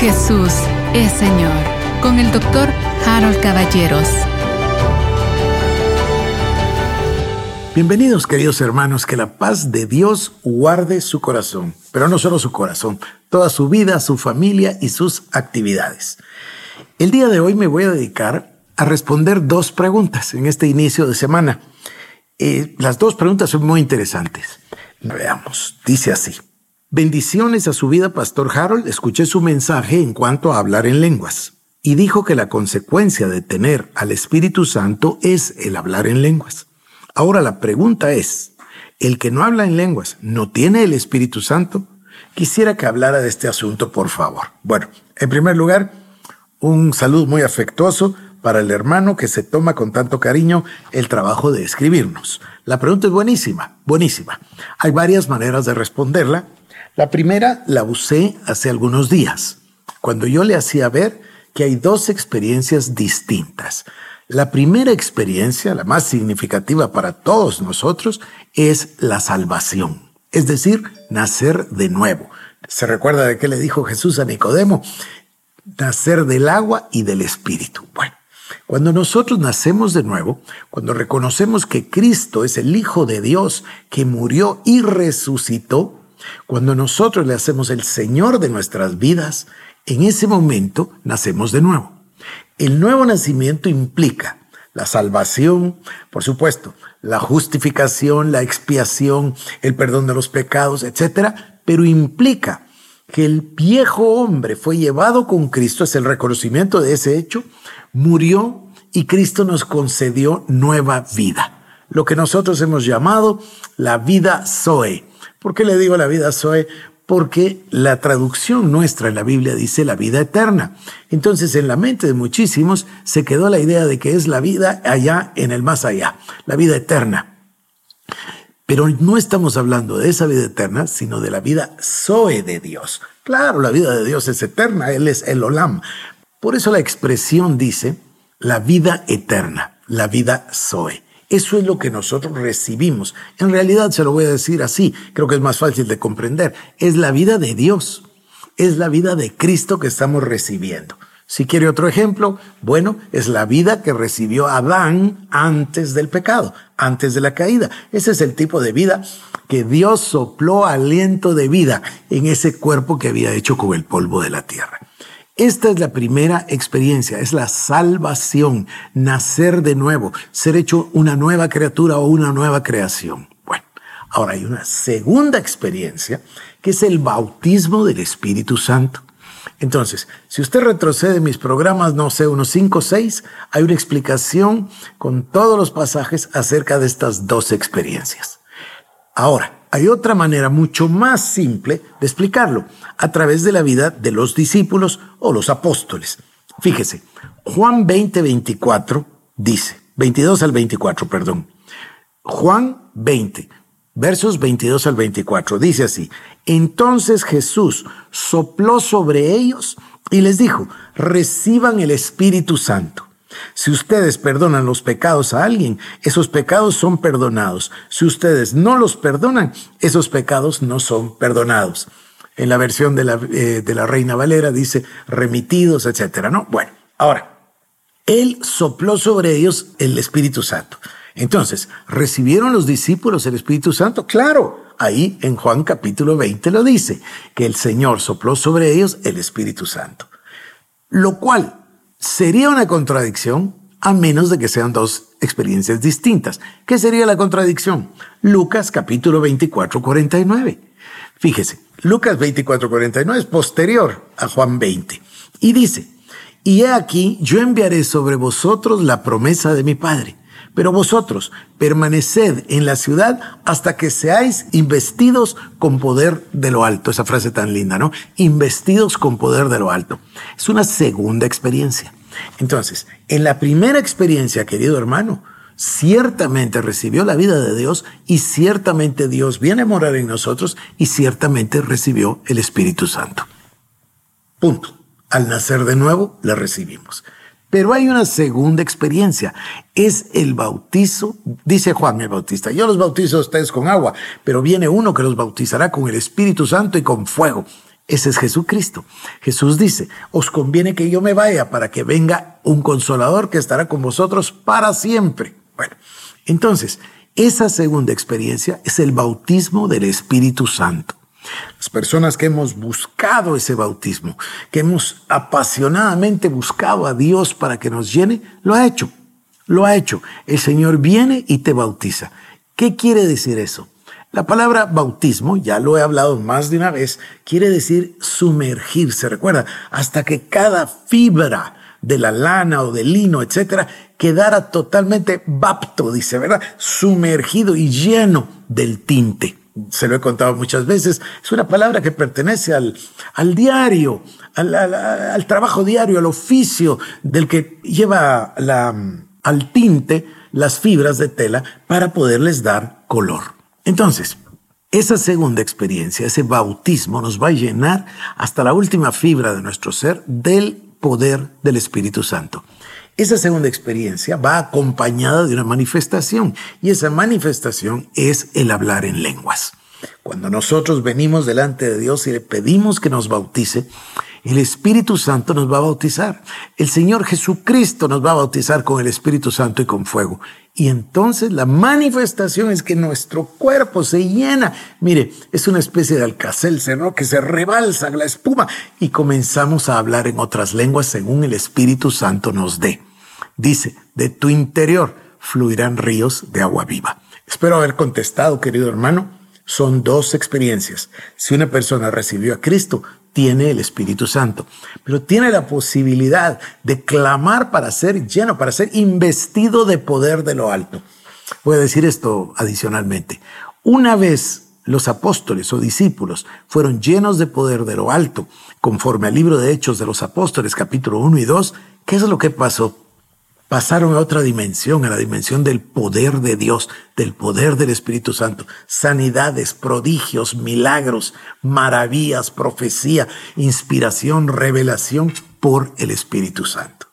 Jesús es Señor con el doctor Harold Caballeros. Bienvenidos queridos hermanos, que la paz de Dios guarde su corazón, pero no solo su corazón, toda su vida, su familia y sus actividades. El día de hoy me voy a dedicar a responder dos preguntas en este inicio de semana. Eh, las dos preguntas son muy interesantes. Veamos, dice así. Bendiciones a su vida, Pastor Harold. Escuché su mensaje en cuanto a hablar en lenguas y dijo que la consecuencia de tener al Espíritu Santo es el hablar en lenguas. Ahora la pregunta es, ¿el que no habla en lenguas no tiene el Espíritu Santo? Quisiera que hablara de este asunto, por favor. Bueno, en primer lugar, un saludo muy afectuoso para el hermano que se toma con tanto cariño el trabajo de escribirnos. La pregunta es buenísima, buenísima. Hay varias maneras de responderla la primera la usé hace algunos días, cuando yo le hacía ver que hay dos experiencias distintas. La primera experiencia, la más significativa para todos nosotros, es la salvación, es decir, nacer de nuevo. ¿Se recuerda de qué le dijo Jesús a Nicodemo? Nacer del agua y del espíritu. Bueno, cuando nosotros nacemos de nuevo, cuando reconocemos que Cristo es el Hijo de Dios que murió y resucitó, cuando nosotros le hacemos el Señor de nuestras vidas, en ese momento nacemos de nuevo. El nuevo nacimiento implica la salvación, por supuesto, la justificación, la expiación, el perdón de los pecados, etc. Pero implica que el viejo hombre fue llevado con Cristo, es el reconocimiento de ese hecho, murió y Cristo nos concedió nueva vida. Lo que nosotros hemos llamado la vida Zoe, ¿Por qué le digo la vida Zoe? Porque la traducción nuestra en la Biblia dice la vida eterna. Entonces en la mente de muchísimos se quedó la idea de que es la vida allá en el más allá, la vida eterna. Pero no estamos hablando de esa vida eterna, sino de la vida Zoe de Dios. Claro, la vida de Dios es eterna, Él es el Olam. Por eso la expresión dice la vida eterna, la vida Zoe. Eso es lo que nosotros recibimos. En realidad se lo voy a decir así, creo que es más fácil de comprender. Es la vida de Dios, es la vida de Cristo que estamos recibiendo. Si quiere otro ejemplo, bueno, es la vida que recibió Adán antes del pecado, antes de la caída. Ese es el tipo de vida que Dios sopló aliento de vida en ese cuerpo que había hecho con el polvo de la tierra. Esta es la primera experiencia, es la salvación, nacer de nuevo, ser hecho una nueva criatura o una nueva creación. Bueno, ahora hay una segunda experiencia que es el bautismo del Espíritu Santo. Entonces, si usted retrocede mis programas, no sé, unos 5 o 6, hay una explicación con todos los pasajes acerca de estas dos experiencias. Ahora, hay otra manera mucho más simple de explicarlo, a través de la vida de los discípulos o los apóstoles. Fíjese, Juan 20, 24 dice, 22 al 24, perdón. Juan 20, versos 22 al 24, dice así, entonces Jesús sopló sobre ellos y les dijo, reciban el Espíritu Santo. Si ustedes perdonan los pecados a alguien, esos pecados son perdonados. Si ustedes no los perdonan, esos pecados no son perdonados. En la versión de la, eh, de la Reina Valera dice remitidos, etcétera, ¿no? Bueno, ahora, Él sopló sobre ellos el Espíritu Santo. Entonces, ¿recibieron los discípulos el Espíritu Santo? Claro, ahí en Juan capítulo 20 lo dice, que el Señor sopló sobre ellos el Espíritu Santo. Lo cual sería una contradicción a menos de que sean dos experiencias distintas. ¿Qué sería la contradicción? Lucas capítulo 24, 49. Fíjese, Lucas 24, 49 es posterior a Juan 20 y dice, y he aquí, yo enviaré sobre vosotros la promesa de mi Padre. Pero vosotros permaneced en la ciudad hasta que seáis investidos con poder de lo alto. Esa frase tan linda, ¿no? Investidos con poder de lo alto. Es una segunda experiencia. Entonces, en la primera experiencia, querido hermano, ciertamente recibió la vida de Dios y ciertamente Dios viene a morar en nosotros y ciertamente recibió el Espíritu Santo. Punto. Al nacer de nuevo, la recibimos. Pero hay una segunda experiencia, es el bautizo, dice Juan el Bautista, yo los bautizo a ustedes con agua, pero viene uno que los bautizará con el Espíritu Santo y con fuego. Ese es Jesucristo. Jesús dice, os conviene que yo me vaya para que venga un consolador que estará con vosotros para siempre. Bueno, entonces, esa segunda experiencia es el bautismo del Espíritu Santo. Las personas que hemos buscado ese bautismo, que hemos apasionadamente buscado a Dios para que nos llene, lo ha hecho. Lo ha hecho. El Señor viene y te bautiza. ¿Qué quiere decir eso? La palabra bautismo, ya lo he hablado más de una vez, quiere decir sumergirse. Recuerda, hasta que cada fibra de la lana o del lino, etcétera, quedara totalmente bapto, dice, ¿verdad? Sumergido y lleno del tinte. Se lo he contado muchas veces. Es una palabra que pertenece al, al diario, al, al trabajo diario, al oficio del que lleva la, al tinte las fibras de tela para poderles dar color. Entonces, esa segunda experiencia, ese bautismo nos va a llenar hasta la última fibra de nuestro ser del poder del Espíritu Santo. Esa segunda experiencia va acompañada de una manifestación y esa manifestación es el hablar en lenguas. Cuando nosotros venimos delante de Dios y le pedimos que nos bautice, el Espíritu Santo nos va a bautizar. El Señor Jesucristo nos va a bautizar con el Espíritu Santo y con fuego. Y entonces la manifestación es que nuestro cuerpo se llena. Mire, es una especie de alcacelce, ¿no? Que se rebalsa la espuma y comenzamos a hablar en otras lenguas según el Espíritu Santo nos dé. Dice, de tu interior fluirán ríos de agua viva. Espero haber contestado, querido hermano. Son dos experiencias. Si una persona recibió a Cristo, tiene el Espíritu Santo, pero tiene la posibilidad de clamar para ser lleno, para ser investido de poder de lo alto. Voy a decir esto adicionalmente. Una vez los apóstoles o discípulos fueron llenos de poder de lo alto, conforme al libro de Hechos de los Apóstoles, capítulo 1 y 2, ¿qué es lo que pasó? Pasaron a otra dimensión, a la dimensión del poder de Dios, del poder del Espíritu Santo. Sanidades, prodigios, milagros, maravillas, profecía, inspiración, revelación por el Espíritu Santo.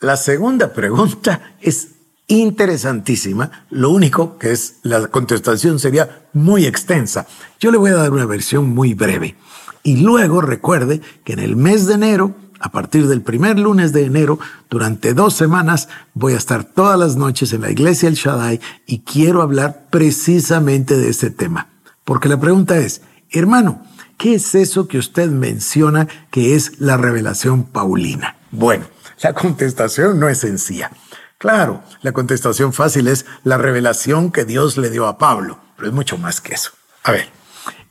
La segunda pregunta es interesantísima. Lo único que es la contestación sería muy extensa. Yo le voy a dar una versión muy breve. Y luego recuerde que en el mes de enero a partir del primer lunes de enero, durante dos semanas, voy a estar todas las noches en la iglesia El Shaddai y quiero hablar precisamente de ese tema. Porque la pregunta es, hermano, ¿qué es eso que usted menciona que es la revelación paulina? Bueno, la contestación no es sencilla. Claro, la contestación fácil es la revelación que Dios le dio a Pablo, pero es mucho más que eso. A ver,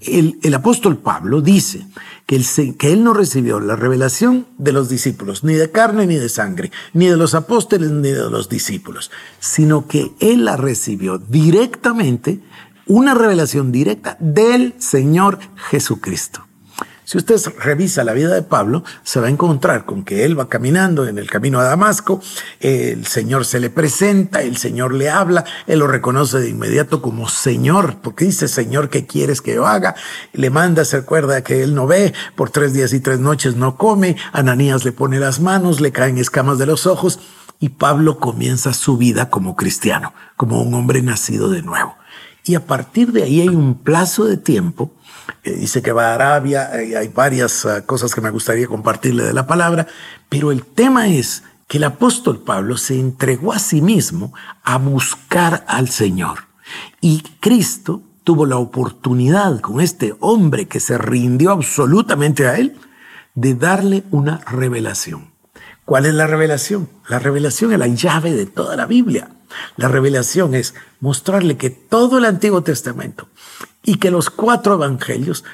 el, apóstol Pablo dice que él, no recibió la revelación de los discípulos, ni de carne ni de sangre, ni de los apóstoles ni de los discípulos, sino que él la recibió directamente, una revelación directa del Señor Jesucristo. Si usted revisa la vida de Pablo, se va a encontrar con que él va caminando en el camino a Damasco, el Señor se le presenta, el Señor le habla, él lo reconoce de inmediato como Señor, porque dice, Señor, ¿qué quieres que yo haga? Le manda, se acuerda que él no ve, por tres días y tres noches no come, Ananías le pone las manos, le caen escamas de los ojos, y Pablo comienza su vida como cristiano, como un hombre nacido de nuevo. Y a partir de ahí hay un plazo de tiempo dice que va a Arabia, hay varias ah, cosas que me gustaría compartirle de la palabra, pero el tema es que el apóstol Pablo se entregó a sí mismo a buscar al Señor. Y Cristo tuvo la oportunidad con este hombre que se rindió absolutamente a él de darle una revelación. ¿Cuál es la revelación? La revelación es la llave de toda la Biblia. La revelación es mostrarle que todo el Antiguo Testamento y que los cuatro evangelios,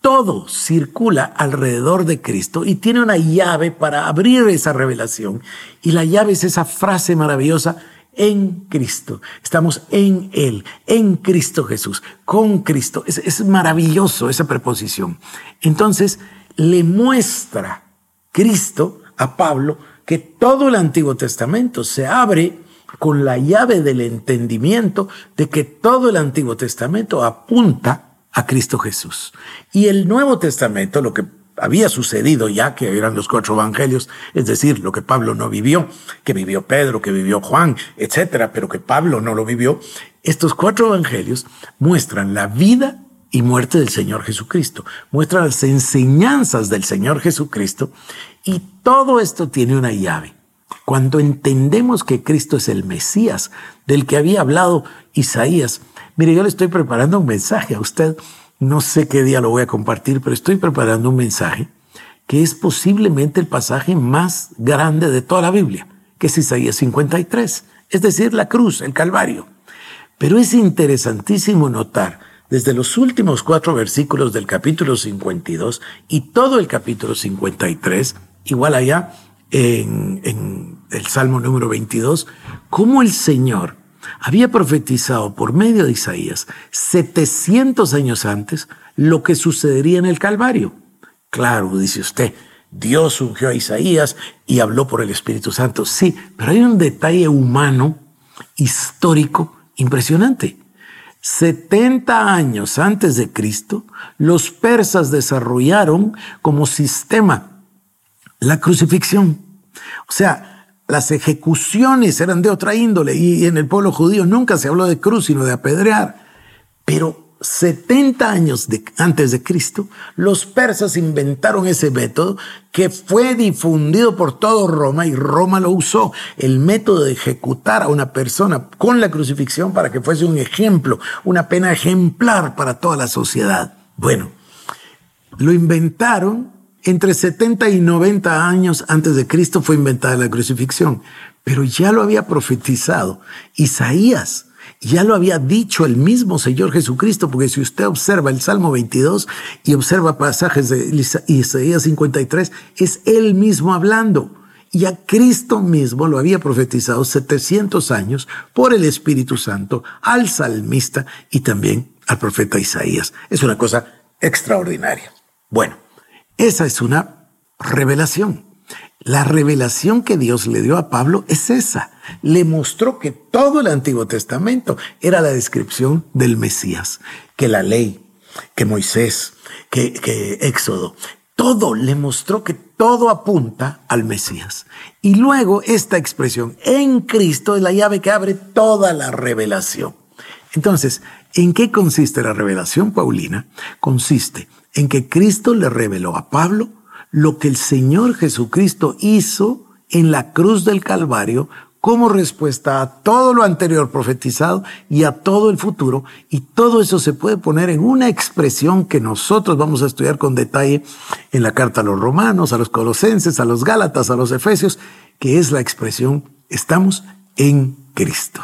todo circula alrededor de Cristo y tiene una llave para abrir esa revelación. Y la llave es esa frase maravillosa, en Cristo. Estamos en Él, en Cristo Jesús, con Cristo. Es, es maravilloso esa preposición. Entonces, le muestra Cristo a Pablo que todo el Antiguo Testamento se abre con la llave del entendimiento de que todo el Antiguo Testamento apunta a Cristo Jesús. Y el Nuevo Testamento, lo que había sucedido ya, que eran los cuatro evangelios, es decir, lo que Pablo no vivió, que vivió Pedro, que vivió Juan, etcétera, pero que Pablo no lo vivió, estos cuatro evangelios muestran la vida y muerte del Señor Jesucristo. Muestra las enseñanzas del Señor Jesucristo y todo esto tiene una llave. Cuando entendemos que Cristo es el Mesías del que había hablado Isaías, mire, yo le estoy preparando un mensaje a usted, no sé qué día lo voy a compartir, pero estoy preparando un mensaje que es posiblemente el pasaje más grande de toda la Biblia, que es Isaías 53, es decir, la cruz, el Calvario. Pero es interesantísimo notar desde los últimos cuatro versículos del capítulo 52 y todo el capítulo 53, igual allá en, el Salmo número 22, cómo el Señor había profetizado por medio de Isaías 700 años antes lo que sucedería en el Calvario. Claro, dice usted, Dios ungió a Isaías y habló por el Espíritu Santo. Sí, pero hay un detalle humano, histórico, impresionante. 70 años antes de Cristo, los persas desarrollaron como sistema la crucifixión. O sea, las ejecuciones eran de otra índole y en el pueblo judío nunca se habló de cruz, sino de apedrear. Pero 70 años antes de Cristo, los persas inventaron ese método que fue difundido por todo Roma y Roma lo usó, el método de ejecutar a una persona con la crucifixión para que fuese un ejemplo, una pena ejemplar para toda la sociedad. Bueno, lo inventaron entre 70 y 90 años antes de Cristo fue inventada la crucifixión, pero ya lo había profetizado Isaías ya lo había dicho el mismo Señor Jesucristo, porque si usted observa el Salmo 22 y observa pasajes de Isaías 53, es él mismo hablando. Y a Cristo mismo lo había profetizado 700 años por el Espíritu Santo al salmista y también al profeta Isaías. Es una cosa extraordinaria. Bueno, esa es una revelación. La revelación que Dios le dio a Pablo es esa. Le mostró que todo el Antiguo Testamento era la descripción del Mesías, que la ley, que Moisés, que, que Éxodo, todo le mostró que todo apunta al Mesías. Y luego esta expresión en Cristo es la llave que abre toda la revelación. Entonces, ¿en qué consiste la revelación paulina? Consiste en que Cristo le reveló a Pablo lo que el Señor Jesucristo hizo en la cruz del Calvario como respuesta a todo lo anterior profetizado y a todo el futuro. Y todo eso se puede poner en una expresión que nosotros vamos a estudiar con detalle en la carta a los romanos, a los colosenses, a los gálatas, a los efesios, que es la expresión estamos en Cristo.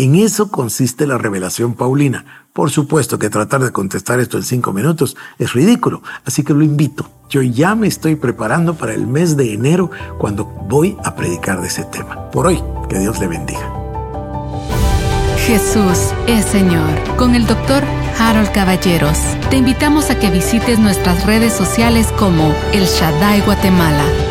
En eso consiste la revelación paulina. Por supuesto que tratar de contestar esto en cinco minutos es ridículo, así que lo invito. Yo ya me estoy preparando para el mes de enero cuando voy a predicar de ese tema. Por hoy, que Dios le bendiga. Jesús es Señor. Con el doctor Harold Caballeros. Te invitamos a que visites nuestras redes sociales como El Shaddai Guatemala